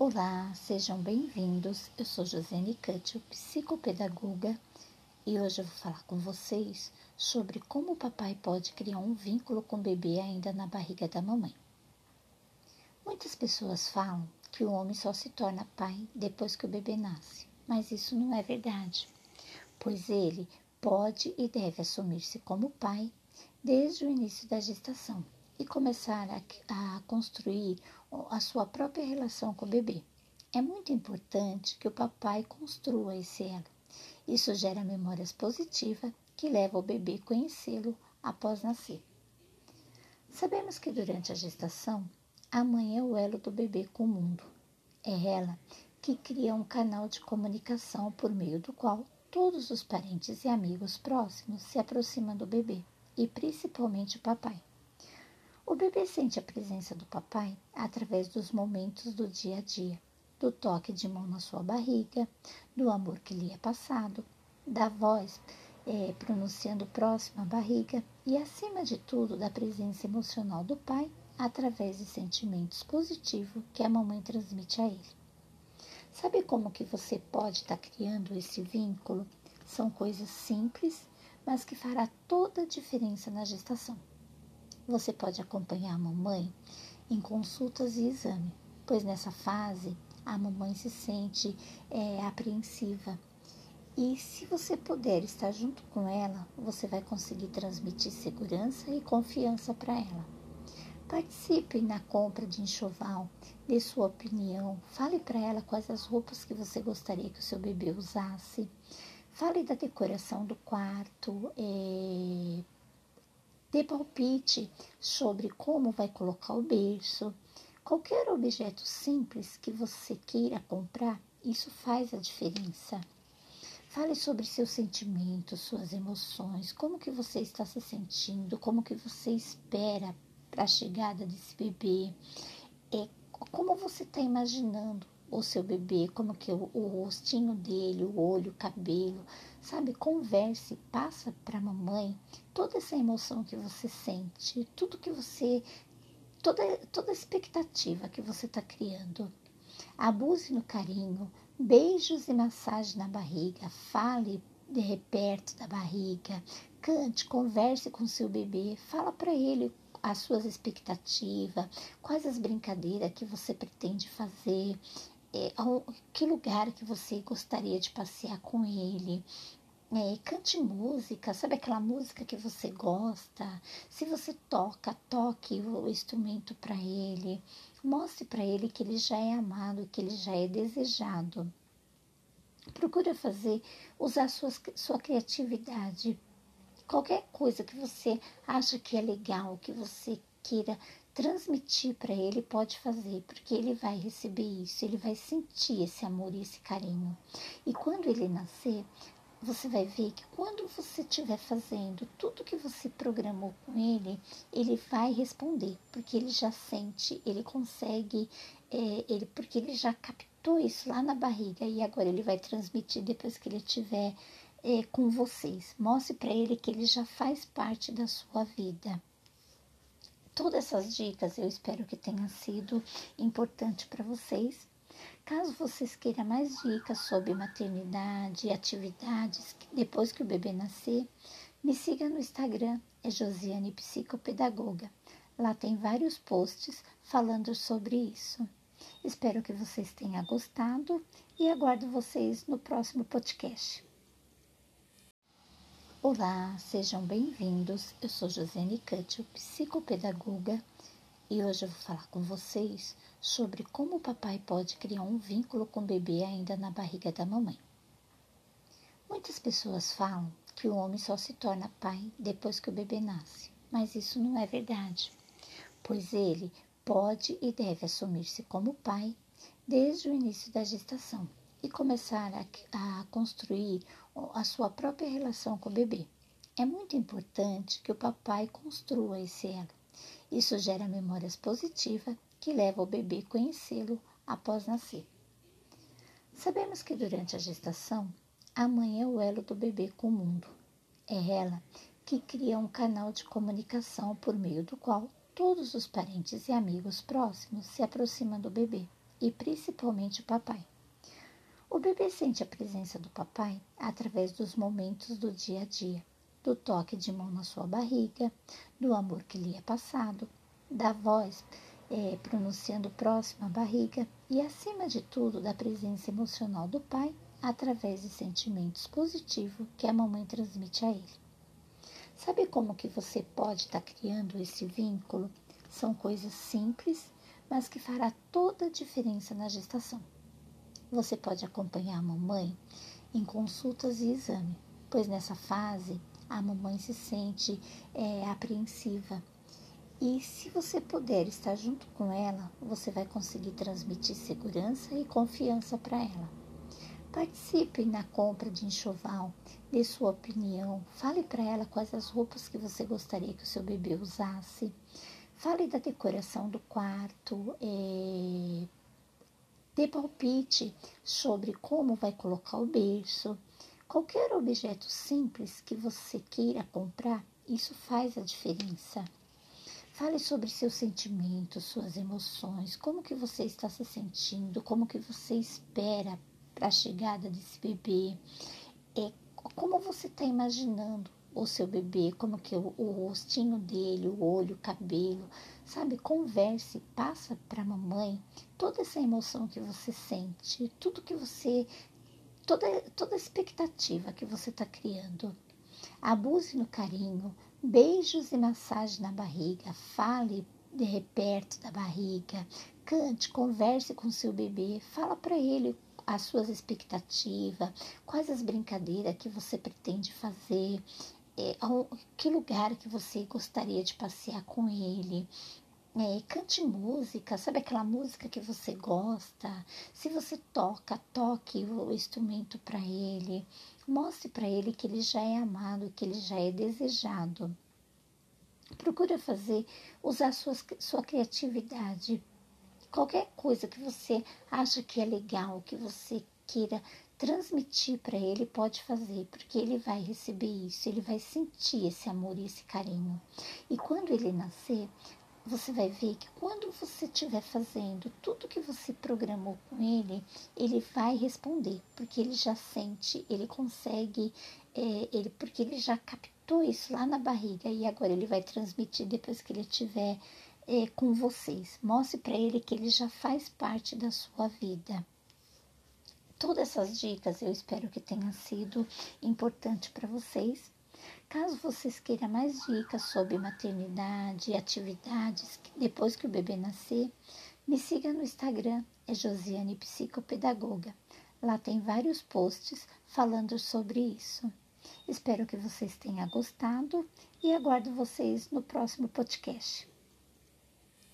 Olá, sejam bem-vindos. Eu sou Josiane Cutio, psicopedagoga, e hoje eu vou falar com vocês sobre como o papai pode criar um vínculo com o bebê ainda na barriga da mamãe. Muitas pessoas falam que o homem só se torna pai depois que o bebê nasce, mas isso não é verdade, pois ele pode e deve assumir-se como pai desde o início da gestação e começar a, a construir a sua própria relação com o bebê. É muito importante que o papai construa esse elo. Isso gera memórias positivas que levam o bebê a conhecê-lo após nascer. Sabemos que durante a gestação, a mãe é o elo do bebê com o mundo. É ela que cria um canal de comunicação por meio do qual todos os parentes e amigos próximos se aproximam do bebê, e principalmente o papai. O bebê sente a presença do papai através dos momentos do dia a dia, do toque de mão na sua barriga, do amor que lhe é passado, da voz é, pronunciando próximo à barriga e, acima de tudo, da presença emocional do pai através de sentimentos positivos que a mamãe transmite a ele. Sabe como que você pode estar tá criando esse vínculo? São coisas simples, mas que fará toda a diferença na gestação. Você pode acompanhar a mamãe em consultas e exame, pois nessa fase a mamãe se sente é, apreensiva. E se você puder estar junto com ela, você vai conseguir transmitir segurança e confiança para ela. Participe na compra de enxoval, dê sua opinião, fale para ela quais as roupas que você gostaria que o seu bebê usasse. Fale da decoração do quarto, é, Dê palpite sobre como vai colocar o berço. Qualquer objeto simples que você queira comprar, isso faz a diferença. Fale sobre seus sentimentos, suas emoções, como que você está se sentindo, como que você espera para a chegada desse bebê, é, como você está imaginando o seu bebê, como que o, o rostinho dele, o olho, o cabelo, sabe? Converse, passa para a mamãe toda essa emoção que você sente, tudo que você, toda toda a expectativa que você está criando. Abuse no carinho, beijos e massagem na barriga, fale de perto da barriga, cante, converse com seu bebê, fala para ele as suas expectativas, quais as brincadeiras que você pretende fazer, é, que lugar que você gostaria de passear com ele. É, cante música, sabe aquela música que você gosta? Se você toca, toque o instrumento para ele. Mostre para ele que ele já é amado, que ele já é desejado. Procura fazer, usar sua, sua criatividade. Qualquer coisa que você acha que é legal, que você queira transmitir para ele, pode fazer, porque ele vai receber isso, ele vai sentir esse amor e esse carinho. E quando ele nascer, você vai ver que quando você estiver fazendo tudo que você programou com ele, ele vai responder, porque ele já sente, ele consegue, é, ele, porque ele já captou isso lá na barriga e agora ele vai transmitir depois que ele estiver é, com vocês. Mostre para ele que ele já faz parte da sua vida. Todas essas dicas eu espero que tenham sido importante para vocês. Caso vocês queiram mais dicas sobre maternidade e atividades depois que o bebê nascer, me siga no Instagram, é Josiane Psicopedagoga. Lá tem vários posts falando sobre isso. Espero que vocês tenham gostado e aguardo vocês no próximo podcast. Olá, sejam bem-vindos. Eu sou Josiane Cutio, psicopedagoga, e hoje eu vou falar com vocês sobre como o papai pode criar um vínculo com o bebê ainda na barriga da mamãe. Muitas pessoas falam que o homem só se torna pai depois que o bebê nasce, mas isso não é verdade, pois ele pode e deve assumir-se como pai desde o início da gestação e começar a, a construir a sua própria relação com o bebê. É muito importante que o papai construa esse elo. Isso gera memórias positivas que levam o bebê a conhecê-lo após nascer. Sabemos que durante a gestação, a mãe é o elo do bebê com o mundo. É ela que cria um canal de comunicação por meio do qual todos os parentes e amigos próximos se aproximam do bebê, e principalmente o papai. O bebê sente a presença do papai através dos momentos do dia a dia, do toque de mão na sua barriga, do amor que lhe é passado, da voz é, pronunciando próximo à barriga e, acima de tudo, da presença emocional do pai através de sentimentos positivos que a mamãe transmite a ele. Sabe como que você pode estar tá criando esse vínculo? São coisas simples, mas que fará toda a diferença na gestação. Você pode acompanhar a mamãe em consultas e exame, pois nessa fase a mamãe se sente é, apreensiva. E se você puder estar junto com ela, você vai conseguir transmitir segurança e confiança para ela. Participe na compra de enxoval, dê sua opinião, fale para ela quais as roupas que você gostaria que o seu bebê usasse, fale da decoração do quarto, é, Dê palpite sobre como vai colocar o berço. Qualquer objeto simples que você queira comprar, isso faz a diferença. Fale sobre seus sentimentos, suas emoções, como que você está se sentindo, como que você espera para a chegada desse bebê, é, como você está imaginando o seu bebê, como que o, o rostinho dele, o olho, o cabelo, sabe? Converse, passa para a mamãe toda essa emoção que você sente, tudo que você, toda, toda a expectativa que você está criando. Abuse no carinho, beijos e massagem na barriga, fale de perto da barriga, cante, converse com seu bebê, fala para ele as suas expectativas, quais as brincadeiras que você pretende fazer, é, que lugar que você gostaria de passear com ele. É, cante música, sabe aquela música que você gosta? Se você toca, toque o instrumento para ele. Mostre para ele que ele já é amado, que ele já é desejado. Procura fazer, usar sua, sua criatividade. Qualquer coisa que você acha que é legal, que você queira transmitir para ele, pode fazer, porque ele vai receber isso, ele vai sentir esse amor e esse carinho. E quando ele nascer, você vai ver que quando você estiver fazendo tudo que você programou com ele, ele vai responder, porque ele já sente, ele consegue, é, ele, porque ele já captou isso lá na barriga e agora ele vai transmitir depois que ele estiver é, com vocês. Mostre para ele que ele já faz parte da sua vida todas essas dicas eu espero que tenha sido importante para vocês. Caso vocês queiram mais dicas sobre maternidade e atividades depois que o bebê nascer, me siga no Instagram, é Josiane Psicopedagoga. Lá tem vários posts falando sobre isso. Espero que vocês tenham gostado e aguardo vocês no próximo podcast.